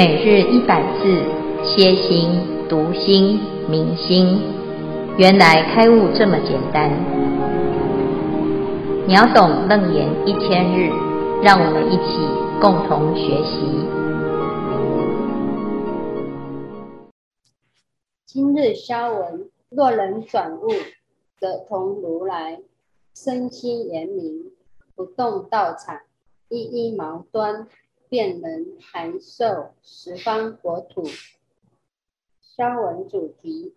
每日一百字，歇心、读心、明心，原来开悟这么简单。秒懂楞严一千日，让我们一起共同学习。今日消文：若能转悟，则同如来，身心圆明，不动道场，一一毛端。便能函授十方国土。消文主题：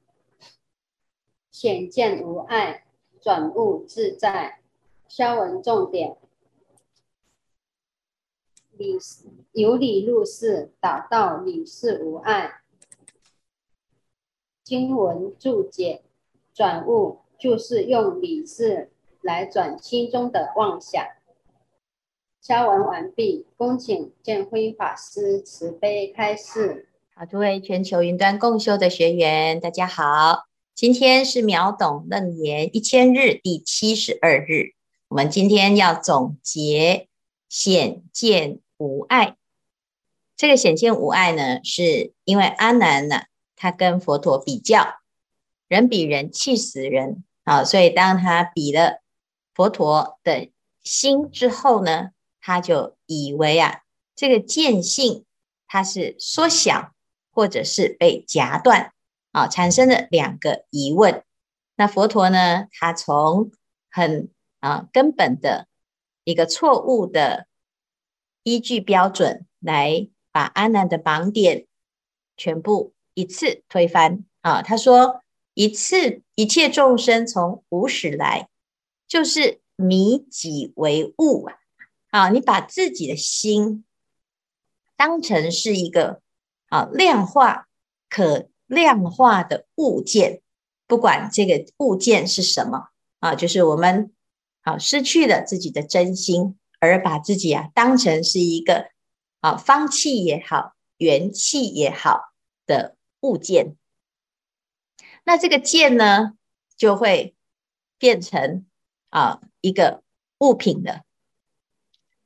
显见无碍，转悟自在。消文重点：理由理入世，达到理事无碍。经文注解：转悟就是用理事来转心中的妄想。消文完毕，恭请见辉法师慈悲开示。好，诸位全球云端共修的学员，大家好，今天是秒懂楞严一千日第七十二日，我们今天要总结显见无碍。这个显见无碍呢，是因为阿难呢，他跟佛陀比较，人比人气死人啊，所以当他比了佛陀的心之后呢，他就以为啊，这个见性它是缩小，或者是被夹断啊，产生了两个疑问。那佛陀呢，他从很啊根本的一个错误的依据标准来把阿难的盲点全部一次推翻啊。他说：一次一切众生从无始来，就是迷己为物啊。啊，你把自己的心当成是一个啊量化、可量化的物件，不管这个物件是什么啊，就是我们啊失去了自己的真心，而把自己啊当成是一个啊方器也好、圆器也好的物件，那这个剑呢就会变成啊一个物品的。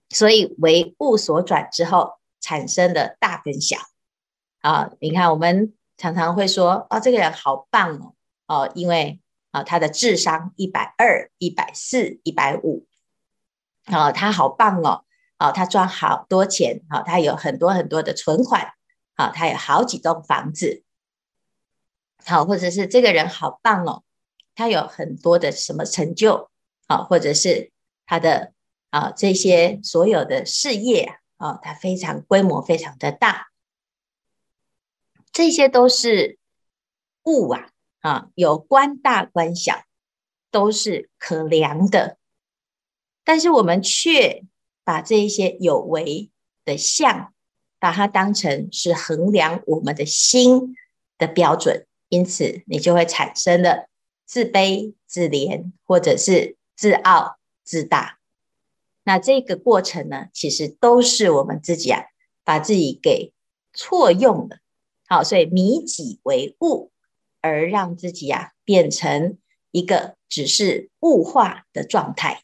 所以为物所转之后，产生的大跟小啊！你看，我们常常会说，哦，这个人好棒哦，哦，因为啊，他的智商一百二、一百四、一百五，啊，他好棒哦，哦，他赚好多钱，啊，他有很多很多的存款，啊，他有好几栋房子，好，或者是这个人好棒哦，他有很多的什么成就，啊，或者是他的。啊，这些所有的事业啊，它非常规模非常的大，这些都是物啊，啊，有观大观小，都是可量的，但是我们却把这一些有为的相，把它当成是衡量我们的心的标准，因此你就会产生了自卑、自怜，或者是自傲、自大。那这个过程呢，其实都是我们自己啊，把自己给错用了。好，所以迷己为物，而让自己啊变成一个只是物化的状态。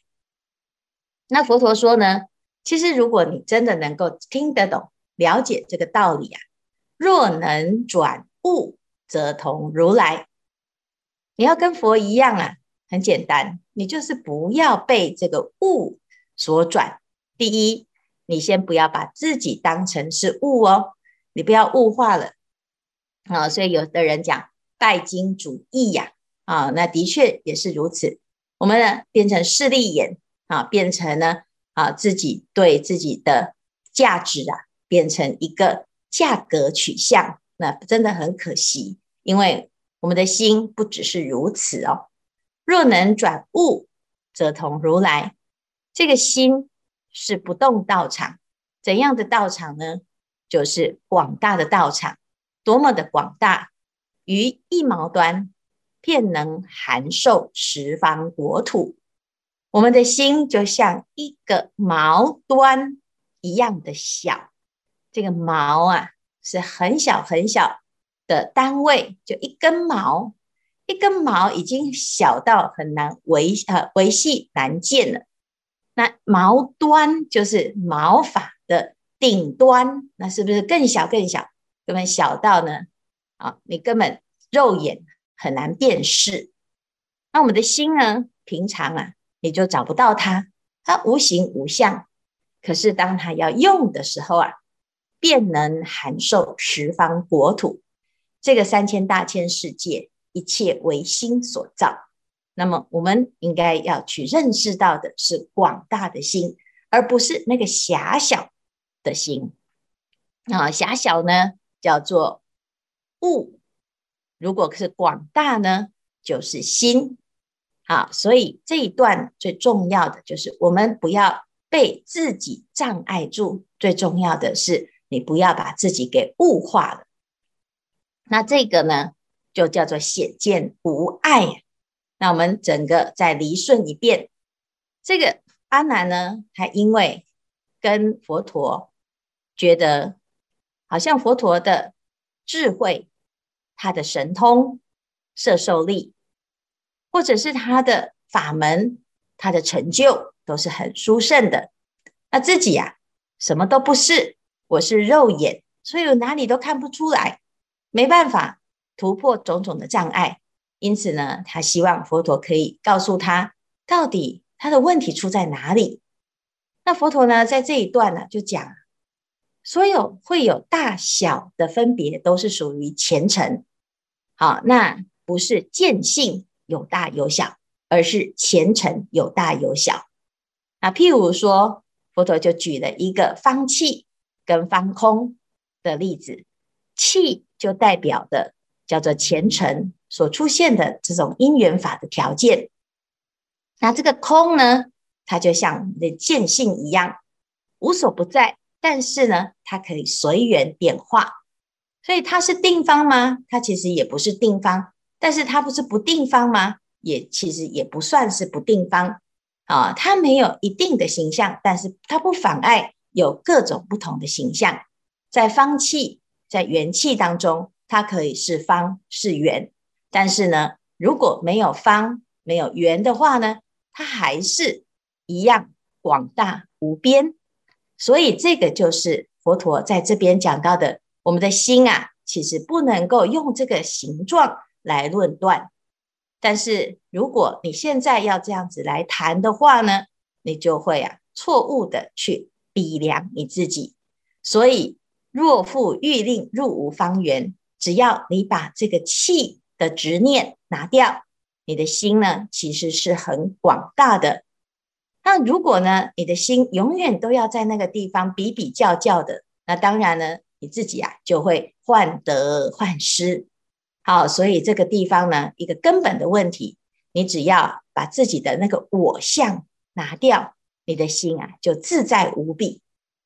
那佛陀说呢，其实如果你真的能够听得懂、了解这个道理啊，若能转物，则同如来。你要跟佛一样啊，很简单，你就是不要被这个物。所转，第一，你先不要把自己当成是物哦，你不要物化了啊。所以有的人讲拜金主义呀，啊，那的确也是如此。我们呢变成势利眼啊，变成呢啊自己对自己的价值啊，变成一个价格取向，那真的很可惜。因为我们的心不只是如此哦。若能转物，则同如来。这个心是不动道场，怎样的道场呢？就是广大的道场，多么的广大，于一毛端，便能函授十方国土。我们的心就像一个毛端一样的小，这个毛啊是很小很小的单位，就一根毛，一根毛已经小到很难维呃维系难见了。那毛端就是毛发的顶端，那是不是更小更小？根本小到呢，啊，你根本肉眼很难辨识。那我们的心呢，平常啊，你就找不到它，它无形无相。可是当它要用的时候啊，便能含受十方国土，这个三千大千世界，一切为心所造。那么我们应该要去认识到的是广大的心，而不是那个狭小的心。啊，狭小呢叫做物，如果是广大呢，就是心。好，所以这一段最重要的就是我们不要被自己障碍住，最重要的是你不要把自己给物化了。那这个呢，就叫做显见无碍。那我们整个再理顺一遍，这个阿难呢，他因为跟佛陀觉得好像佛陀的智慧、他的神通、摄受力，或者是他的法门、他的成就，都是很殊胜的。那自己呀、啊，什么都不是，我是肉眼，所以我哪里都看不出来，没办法突破种种的障碍。因此呢，他希望佛陀可以告诉他，到底他的问题出在哪里。那佛陀呢，在这一段呢，就讲，所有会有大小的分别，都是属于前尘。好，那不是见性有大有小，而是前尘有大有小。那譬如说，佛陀就举了一个方气跟方空的例子，气就代表的叫做前尘。所出现的这种因缘法的条件，那这个空呢，它就像我们的见性一样，无所不在，但是呢，它可以随缘变化，所以它是定方吗？它其实也不是定方，但是它不是不定方吗？也其实也不算是不定方啊，它没有一定的形象，但是它不妨碍有各种不同的形象，在方气，在元气当中，它可以是方是圆。但是呢，如果没有方没有圆的话呢，它还是一样广大无边。所以这个就是佛陀在这边讲到的，我们的心啊，其实不能够用这个形状来论断。但是如果你现在要这样子来谈的话呢，你就会啊错误的去比量你自己。所以若复欲令入无方圆，只要你把这个气。的执念拿掉，你的心呢，其实是很广大的。那如果呢，你的心永远都要在那个地方比比较较的，那当然呢，你自己啊就会患得患失。好，所以这个地方呢，一个根本的问题，你只要把自己的那个我相拿掉，你的心啊就自在无比。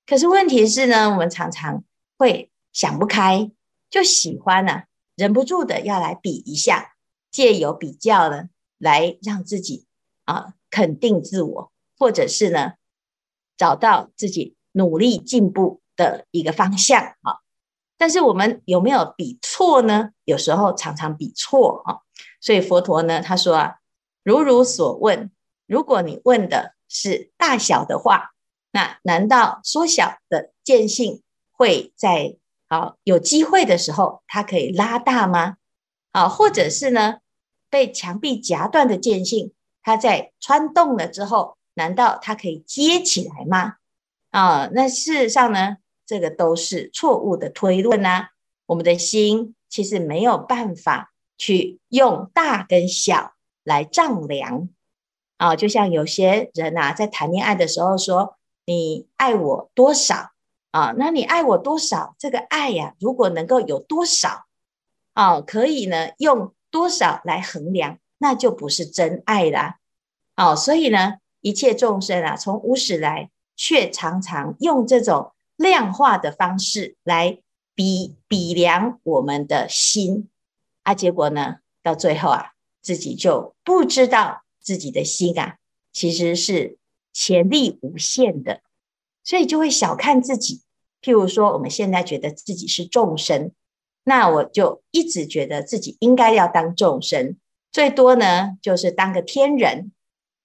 可是问题是呢，我们常常会想不开，就喜欢呢、忍不住的要来比一下，借由比较呢，来让自己啊肯定自我，或者是呢找到自己努力进步的一个方向啊。但是我们有没有比错呢？有时候常常比错啊。所以佛陀呢，他说啊，如如所问，如果你问的是大小的话，那难道缩小的见性会在？好，有机会的时候，它可以拉大吗？啊，或者是呢，被墙壁夹断的间隙，它在穿洞了之后，难道它可以接起来吗？啊，那事实上呢，这个都是错误的推论啊。我们的心其实没有办法去用大跟小来丈量啊。就像有些人啊，在谈恋爱的时候说：“你爱我多少？”啊，那你爱我多少？这个爱呀、如果能够有多少，啊，可以呢，用多少来衡量，那就不是真爱啦。哦，所以呢，一切众生啊，从无始来，却常常用这种量化的方式来比比量我们的心，啊，结果呢，到最后啊，自己就不知道自己的心啊，其实是潜力无限的。所以就会小看自己，譬如说，我们现在觉得自己是众生，那我就一直觉得自己应该要当众生，最多呢就是当个天人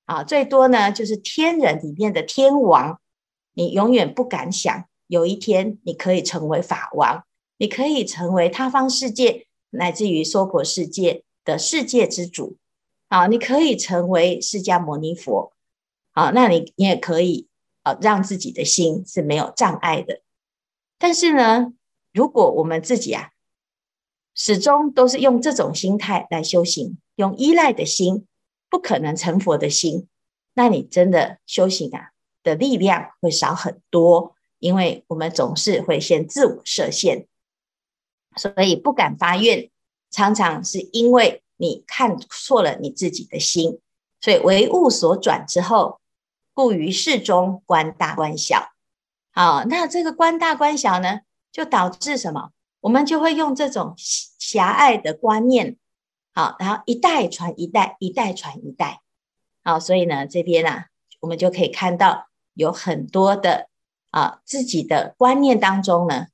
啊，最多呢就是天人里面的天王。你永远不敢想，有一天你可以成为法王，你可以成为他方世界乃至于娑婆世界的世界之主。啊，你可以成为释迦牟尼佛。啊，那你你也可以啊，让自己的心是没有障碍的。但是呢，如果我们自己啊，始终都是用这种心态来修行，用依赖的心，不可能成佛的心，那你真的修行啊的力量会少很多，因为我们总是会先自我设限，所以不敢发愿，常常是因为。你看错了你自己的心，所以为物所转之后，故于事中观大观小。好，那这个观大观小呢，就导致什么？我们就会用这种狭隘的观念，好，然后一代传一代，一代传一代。好，所以呢，这边啊，我们就可以看到有很多的啊自己的观念当中呢，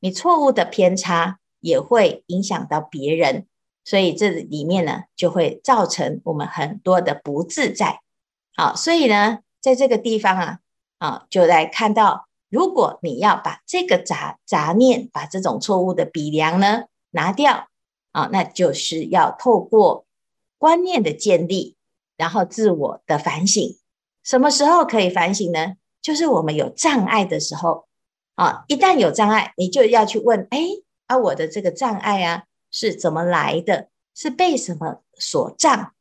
你错误的偏差也会影响到别人。所以这里面呢，就会造成我们很多的不自在。好，所以呢，在这个地方啊，啊，就来看到，如果你要把这个杂杂念，把这种错误的比量呢拿掉，啊，那就是要透过观念的建立，然后自我的反省。什么时候可以反省呢？就是我们有障碍的时候。啊，一旦有障碍，你就要去问，哎，啊，我的这个障碍啊。是怎么来的？是被什么所障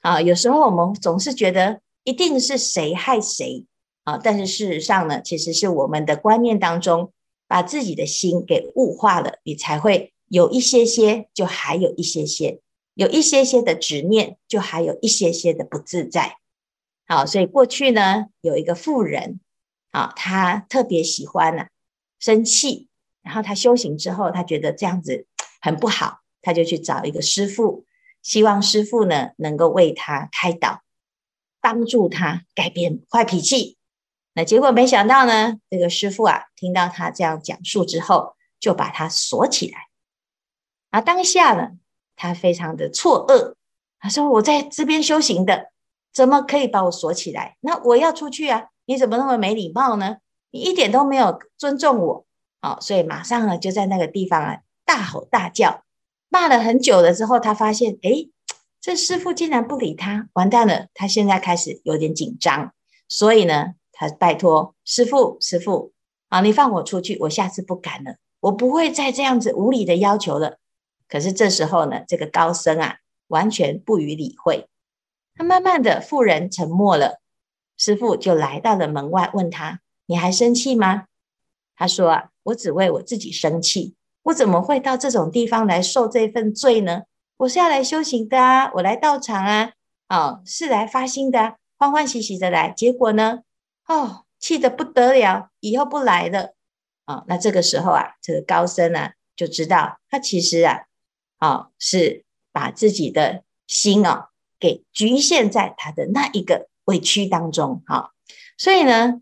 啊？有时候我们总是觉得一定是谁害谁啊，但是事实上呢，其实是我们的观念当中把自己的心给物化了，你才会有一些些，就还有一些些，有一些些的执念，就还有一些些的不自在。好，所以过去呢，有一个妇人啊，她特别喜欢呢、啊、生气，然后她修行之后，她觉得这样子。很不好，他就去找一个师父，希望师父呢能够为他开导，帮助他改变坏脾气。那结果没想到呢，这个师父啊，听到他这样讲述之后，就把他锁起来。而当下呢，他非常的错愕，他说：“我在这边修行的，怎么可以把我锁起来？那我要出去啊！你怎么那么没礼貌呢？你一点都没有尊重我。”好，所以马上呢，就在那个地方啊。大吼大叫，骂了很久了之后，他发现，诶，这师父竟然不理他，完蛋了！他现在开始有点紧张，所以呢，他拜托师父，师父，啊，你放我出去，我下次不敢了，我不会再这样子无理的要求了。可是这时候呢，这个高僧啊，完全不予理会。他慢慢的，妇人沉默了，师父就来到了门外，问他：“你还生气吗？”他说：“啊，我只为我自己生气。”我怎么会到这种地方来受这份罪呢？我是要来修行的啊，我来道场啊，哦，是来发心的啊，欢欢喜喜的来。结果呢，哦，气得不得了，以后不来了。哦，那这个时候啊，这个高僧呢就知道，他其实啊，哦，是把自己的心哦给局限在他的那一个委屈当中。好，哦，所以呢，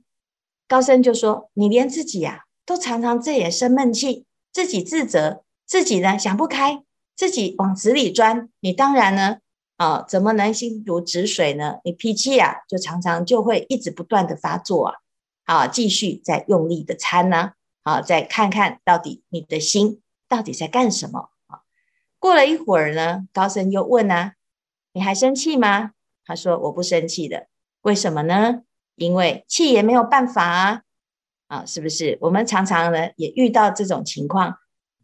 高僧就说：“你连自己啊都常常这也生闷气。”自己自责，自己呢想不开，自己往死里钻，你当然呢，啊，怎么能心如止水呢？你脾气啊，就常常就会一直不断的发作啊，啊，继续在用力的参呢，啊，再看看到底你的心到底在干什么啊？过了一会儿呢，高僧又问啊，你还生气吗？他说我不生气的，为什么呢？因为气也没有办法啊。啊，是不是？我们常常呢也遇到这种情况。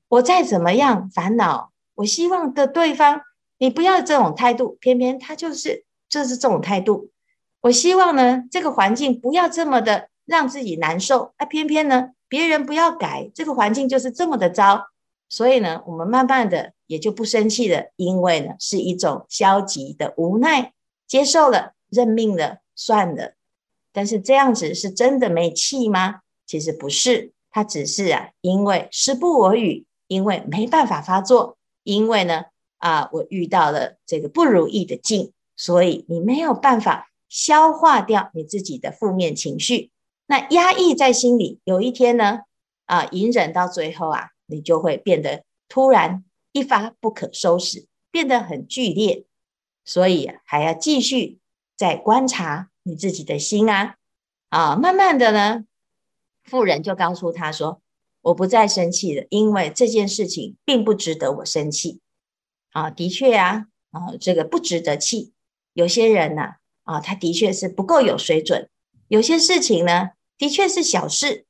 我再怎么样烦恼，我希望的对方，你不要这种态度，偏偏他就是就是这种态度。我希望呢这个环境不要这么的让自己难受，啊，偏偏呢别人不要改，这个环境就是这么的糟。所以呢，我们慢慢的也就不生气了，因为呢是一种消极的无奈，接受了，认命了，算了。但是这样子是真的没气吗？其实不是，他只是啊，因为时不我与，因为没办法发作，因为呢啊，我遇到了这个不如意的境，所以你没有办法消化掉你自己的负面情绪，那压抑在心里，有一天呢啊，隐忍到最后啊，你就会变得突然一发不可收拾，变得很剧烈，所以还要继续再观察你自己的心啊啊，慢慢的呢。妇人就告诉他说：“我不再生气了，因为这件事情并不值得我生气。”啊，的确啊，啊，这个不值得气。有些人呢，啊，他的确是不够有水准。有些事情呢，的确是小事。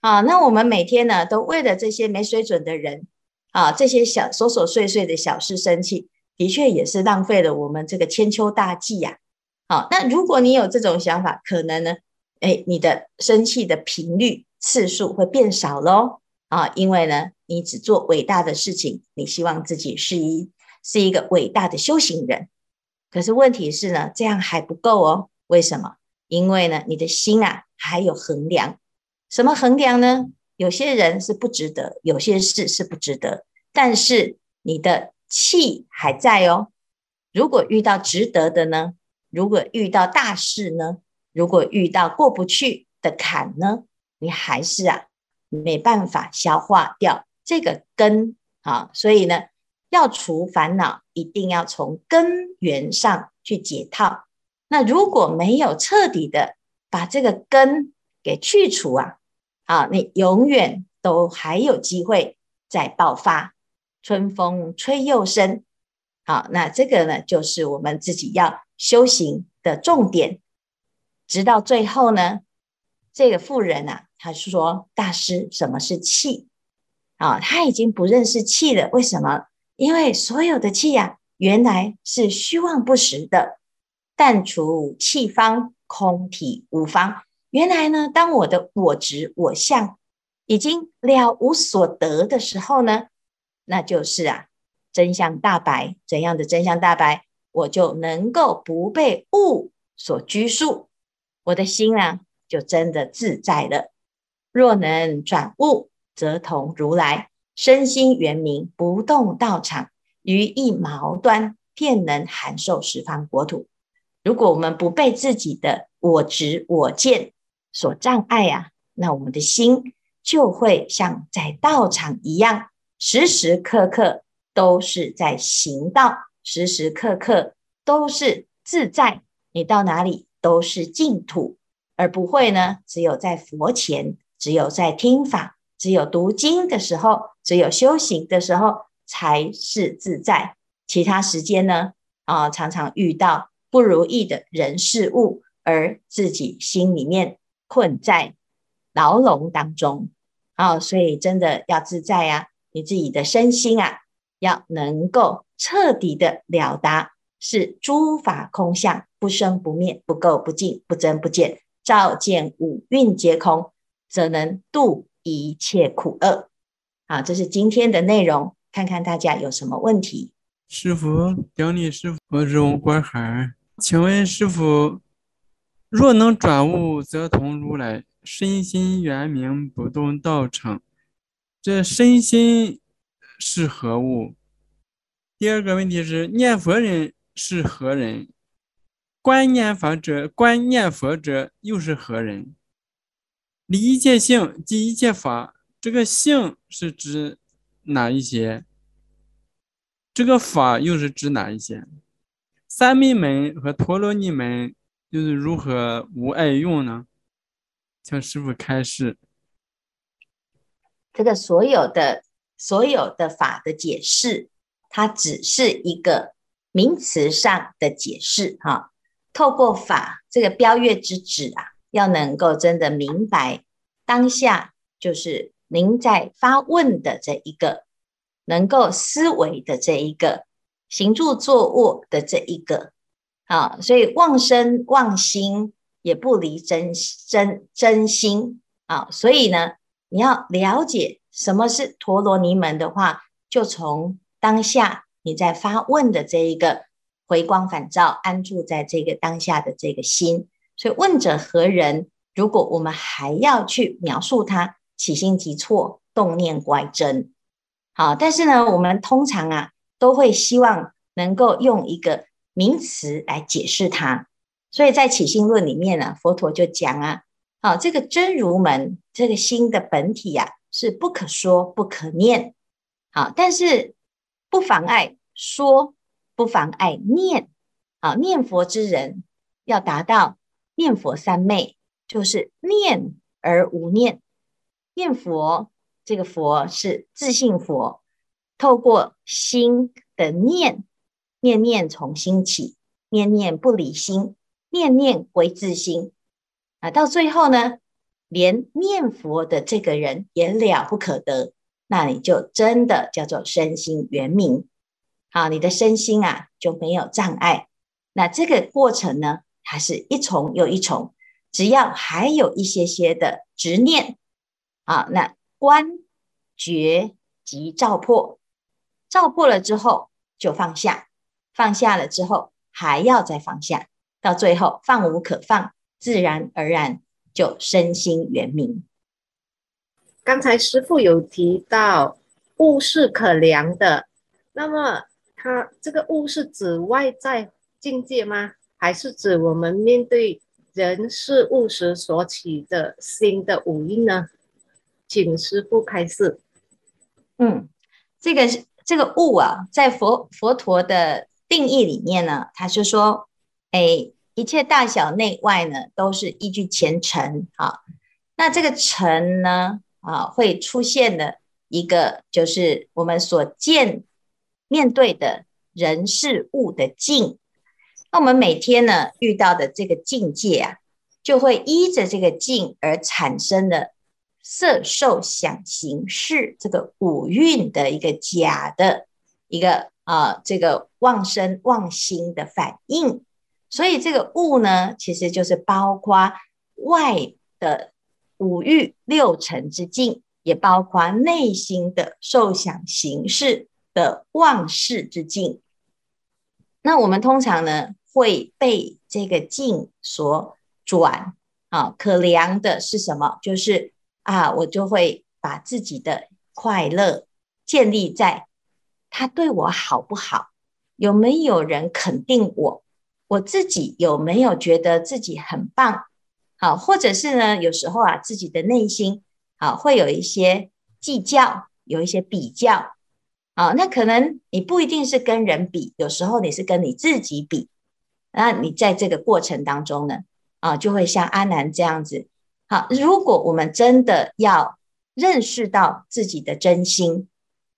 啊，那我们每天呢，都为了这些没水准的人，啊，这些小琐琐碎碎的小事生气，的确也是浪费了我们这个千秋大计呀。好，那如果你有这种想法，可能呢，哎，你的生气的频率次数会变少喽。啊，因为呢，你只做伟大的事情，你希望自己是一是一个伟大的修行人。可是问题是呢，这样还不够哦。为什么？因为呢，你的心啊还有衡量。什么衡量呢？有些人是不值得，有些事是不值得，但是你的气还在哦。如果遇到值得的呢？如果遇到大事呢？如果遇到过不去的坎呢？你还是啊没办法消化掉这个根啊。所以呢，要除烦恼，一定要从根源上去解套。那如果没有彻底的把这个根给去除啊。啊，你永远都还有机会再爆发，春风吹又生。好，那这个呢，就是我们自己要修行的重点。直到最后呢，这个妇人啊，他说：“大师，什么是气？”啊，他已经不认识气了。为什么？因为所有的气呀、啊，原来是虚妄不实的。但除气方，空体无方。原来呢，当我的我执我相已经了无所得的时候呢，那就是啊，真相大白。怎样的真相大白？我就能够不被物所拘束，我的心啊，就真的自在了。若能转悟，则同如来身心圆明，不动道场，于一毛端，便能含受十方国土。如果我们不被自己的我执我见，所障碍、啊，那我们的心就会像在道场一样，时时刻刻都是在行道，时时刻刻都是自在。你到哪里都是净土，而不会呢，只有在佛前，只有在听法，只有读经的时候，只有修行的时候才是自在。其他时间呢，啊，常常遇到不如意的人事物，而自己心里面。困在牢笼当中，啊、哦，所以真的要自在啊！你自己的身心啊，要能够彻底的了达，是诸法空相，不生不灭，不垢不净，不增不减，照见五蕴皆空，则能度一切苦厄。好，这是今天的内容，看看大家有什么问题。师傅，顶礼师傅，我是吴国海，请问师傅。若能转物，则同如来身心圆明，不动道场。这身心是何物？第二个问题是念佛人是何人？观念法者，观念佛者又是何人？离一切性即一切法，这个性是指哪一些？这个法又是指哪一些？三昧门和陀罗尼门。就是如何无碍用呢？请师傅开示。这个所有的所有的法的解释，它只是一个名词上的解释哈。透过法这个标月之指啊，要能够真的明白当下，就是您在发问的这一个，能够思维的这一个，行住坐卧的这一个。啊，所以妄身妄心也不离真真真心啊，所以呢，你要了解什么是陀罗尼门的话，就从当下你在发问的这一个回光返照，安住在这个当下的这个心。所以问者何人？如果我们还要去描述他，起心即错，动念乖真。好，但是呢，我们通常啊，都会希望能够用一个。名词来解释它，所以在起心论里面呢，佛陀就讲啊，好，这个真如门，这个心的本体呀、啊，是不可说不可念，好，但是不妨碍说，不妨碍念，啊，念佛之人要达到念佛三昧，就是念而无念，念佛，这个佛是自性佛，透过心的念，念念从心起，念念不离心，念念归自心。啊，到最后呢，连念佛的这个人也了不可得，那你就真的叫做身心圆明。好，你的身心啊就没有障碍。那这个过程呢，它是一重又一重，只要还有一些些的执念，啊，那观觉即照破，照破了之后就放下，放下了之后还要再放下，到最后放无可放，自然而然就身心圆明。刚才师父有提到物是可量的，那么。它这个物是指外在境界吗？还是指我们面对人事物时所起的心的五蕴呢？请师父开示。嗯，这个这个物啊，在佛佛陀的定义里面呢，他是说，哎，一切大小内外呢，都是依据前尘啊。那这个尘呢，啊，会出现的一个就是我们所见。面对的人事物的境，那我们每天呢遇到的这个境界啊，就会依着这个境而产生的色受想行识这个五蕴的一个假的一个啊、这个妄生妄心的反应。所以这个物呢，其实就是包括外的五欲六尘之境，也包括内心的受想行识。的妄识之境，那我们通常呢会被这个境所转啊。可量的是什么？就是啊，我就会把自己的快乐建立在他对我好不好，有没有人肯定我，我自己有没有觉得自己很棒？好、啊，或者是呢，有时候啊，自己的内心啊会有一些计较，有一些比较。啊，那可能你不一定是跟人比，有时候你是跟你自己比。那你在这个过程当中呢，啊，就会像阿南这样子。好，如果我们真的要认识到自己的真心，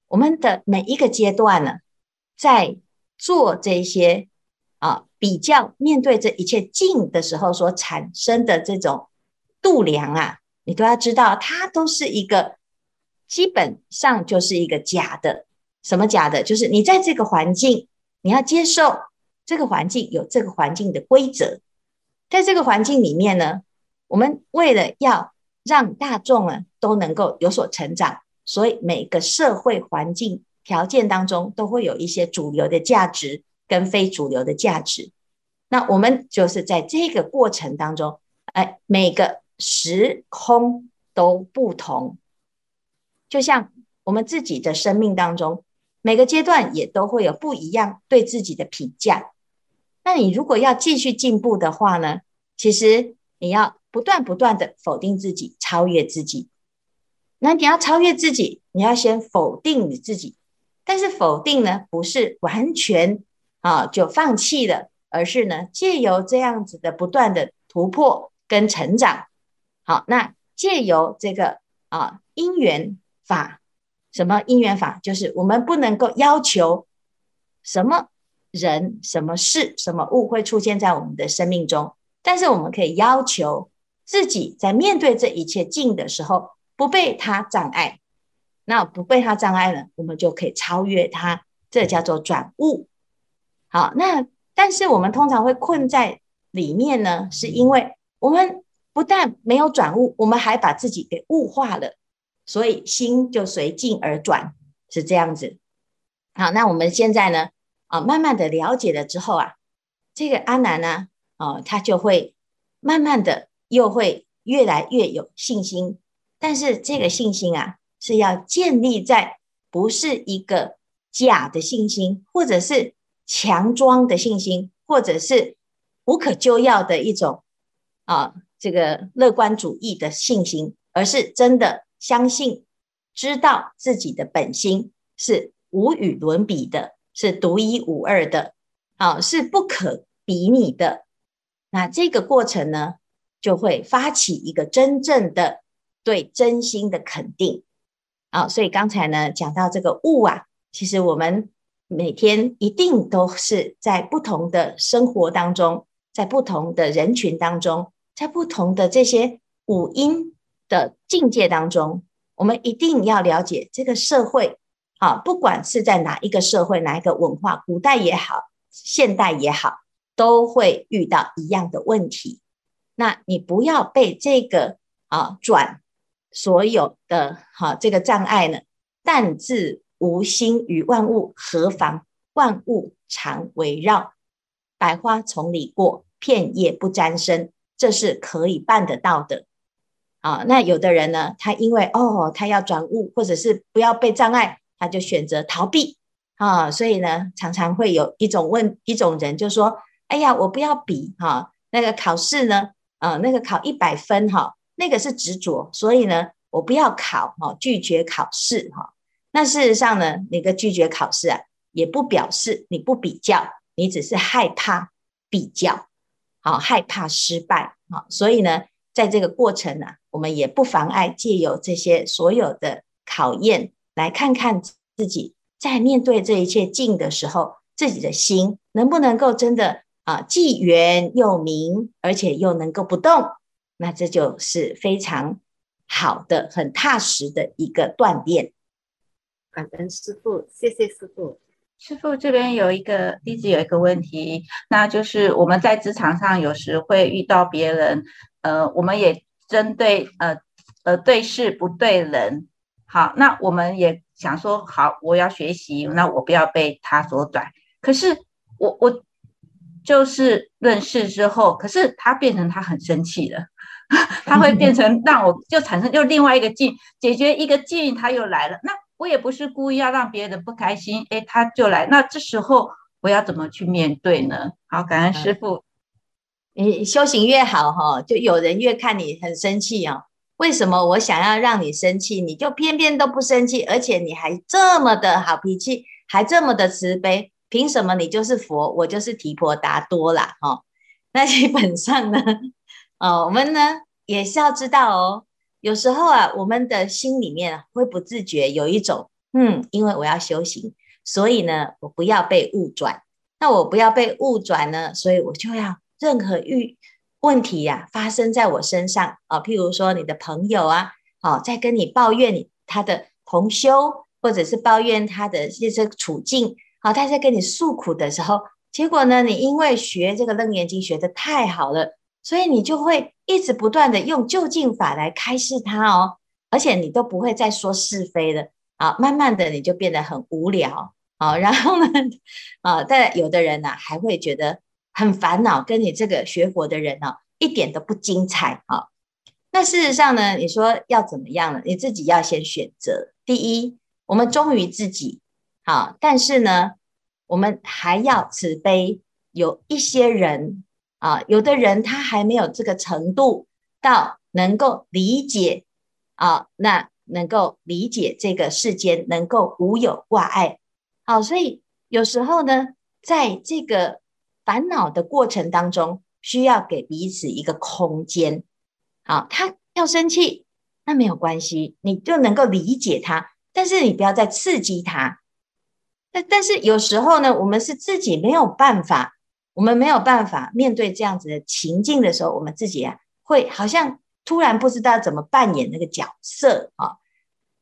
我们的每一个阶段呢，在做这些啊比较，面对这一切境的时候所产生的这种度量啊，你都要知道，它都是一个基本上就是一个假的。什么假的？就是你在这个环境，你要接受这个环境有这个环境的规则，在这个环境里面呢，我们为了要让大众啊都能够有所成长，所以每个社会环境条件当中都会有一些主流的价值跟非主流的价值。那我们就是在这个过程当中，哎，每个时空都不同，就像我们自己的生命当中。每个阶段也都会有不一样对自己的评价。那你如果要继续进步的话呢，其实你要不断不断的否定自己，超越自己。那你要超越自己，你要先否定你自己。但是否定呢，不是完全啊就放弃了，而是呢借由这样子的不断的突破跟成长。好，那借由这个啊因缘法。什么因缘法？就是我们不能够要求什么人、什么事、什么物会出现在我们的生命中，但是我们可以要求自己在面对这一切境的时候，不被它障碍。那不被它障碍了，我们就可以超越它，这叫做转悟。好，那但是我们通常会困在里面呢，是因为我们不但没有转悟，我们还把自己给物化了。所以心就随境而转，是这样子。好，那我们现在呢，啊，慢慢的了解了之后啊，这个阿南呢，啊，他就会慢慢的又会越来越有信心。但是这个信心啊，是要建立在不是一个假的信心，或者是强装的信心，或者是无可救药的一种啊，这个乐观主义的信心，而是真的。相信，知道自己的本心是无与伦比的，是独一无二的，啊，是不可比拟的。那这个过程呢，就会发起一个真正的对真心的肯定啊。所以刚才呢讲到这个悟啊，其实我们每天一定都是在不同的生活当中，在不同的人群当中，在不同的这些五音的境界当中，我们一定要了解这个社会啊，不管是在哪一个社会、哪一个文化，古代也好，现代也好，都会遇到一样的问题。那你不要被这个啊转所有的哈、这个障碍呢，但自无心于万物，何妨万物常围绕，百花丛里过，片叶不沾身，这是可以办得到的。啊，那有的人呢，他因为哦，他要转悟，或者是不要被障碍，他就选择逃避啊，所以呢，常常会有一种问一种人就说：“哎呀，我不要比哈、那个考试呢，啊，那个考一百分哈、那个是执着，所以呢，我不要考哈、拒绝考试哈、那事实上呢，你个拒绝考试啊，也不表示你不比较，你只是害怕比较，好、害怕失败啊，所以呢。”在这个过程呢、啊，我们也不妨碍借由这些所有的考验，来看看自己在面对这一切境的时候，自己的心能不能够真的啊，既圆又明，而且又能够不动，那这就是非常好的、很踏实的一个锻炼。感恩师傅，谢谢师傅。师傅这边有一个一直有一个问题，那就是我们在职场上有时会遇到别人。呃，我们也针对呃呃对事不对人，好，那我们也想说，好，我要学习，那我不要被他所转。可是我我就是论事之后，可是他变成他很生气了，他会变成让我就产生就另外一个境，解决一个境，他又来了。那我也不是故意要让别人不开心，诶，他就来。那这时候我要怎么去面对呢？好，感恩师父。你修行越好哈，就有人越看你很生气哦。为什么我想要让你生气，你就偏偏都不生气，而且你还这么的好脾气，还这么的慈悲？凭什么你就是佛，我就是提婆达多啦？哈，那基本上呢，哦，我们呢也是要知道哦，有时候啊，我们的心里面会不自觉有一种，嗯，因为我要修行，所以呢，我不要被误转。那我不要被误转呢，所以我就要。任何遇问题呀、啊，发生在我身上啊，譬如说你的朋友啊，啊，在跟你抱怨你他的同修，或者是抱怨他的这些处境，好、他在跟你诉苦的时候，结果呢，你因为学这个楞严经学得太好了，所以你就会一直不断的用究竟法来开示他哦，而且你都不会再说是非了啊，慢慢的你就变得很无聊啊，然后呢，啊，但有的人呢、还会觉得。很烦恼，跟你这个学佛的人呢，一点都不精彩啊。那事实上呢，你说要怎么样呢？你自己要先选择。第一，我们忠于自己，好，但是呢，我们还要慈悲。有一些人啊，有的人他还没有这个程度到能够理解啊，那能够理解这个世间能够无有挂碍。好，所以有时候呢，在这个。烦恼的过程当中，需要给彼此一个空间。好，他要生气，那没有关系，你就能够理解他，但是你不要再刺激他。但但是有时候呢，我们是自己没有办法，我们没有办法面对这样子的情境的时候，我们自己啊，会好像突然不知道怎么扮演那个角色啊。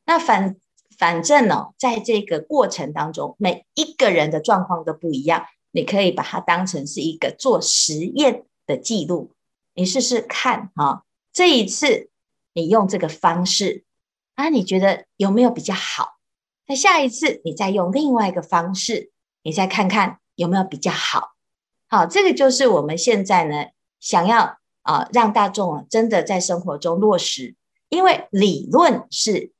那反反正呢，在这个过程当中，每一个人的状况都不一样。你可以把它当成是一个做实验的记录，你试试看啊。这一次你用这个方式啊，你觉得有没有比较好？那下一次你再用另外一个方式，你再看看有没有比较好。好，这个就是我们现在呢想要啊让大众啊真的在生活中落实，因为理论是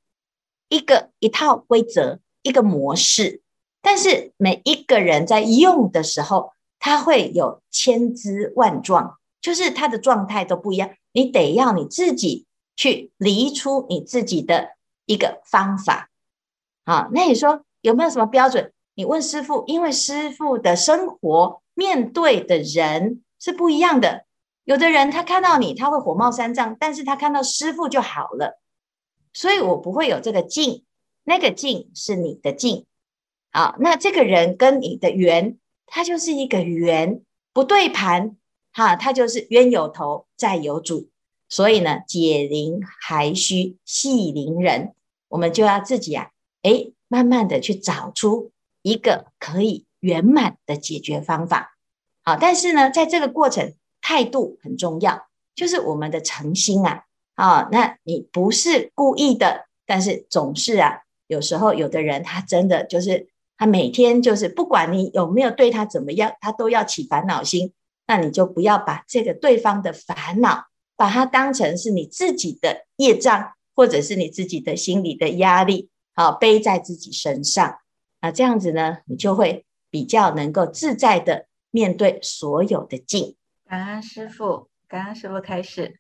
一个一套规则，一个模式。但是每一个人在用的时候，他会有千姿万状，就是他的状态都不一样。你得要你自己去离出你自己的一个方法。好，那你说有没有什么标准？你问师傅，因为师傅的生活面对的人是不一样的。有的人他看到你，他会火冒三丈，但是他看到师傅就好了。所以我不会有这个境，那个境是你的境。啊，那这个人跟你的缘，他就是一个缘，不对盘，哈，他就是冤有头，债有主。所以呢，解铃还须系铃人，我们就要自己啊，诶，慢慢的去找出一个可以圆满的解决方法。好，但是呢，在这个过程，态度很重要，就是我们的诚心啊，啊，那你不是故意的，但是总是啊，有时候有的人他真的就是。他每天就是不管你有没有对他怎么样，他都要起烦恼心。那你就不要把这个对方的烦恼，把它当成是你自己的业障，或者是你自己的心理的压力，好背在自己身上。那这样子呢，你就会比较能够自在的面对所有的境。感恩师父，感恩师父开始。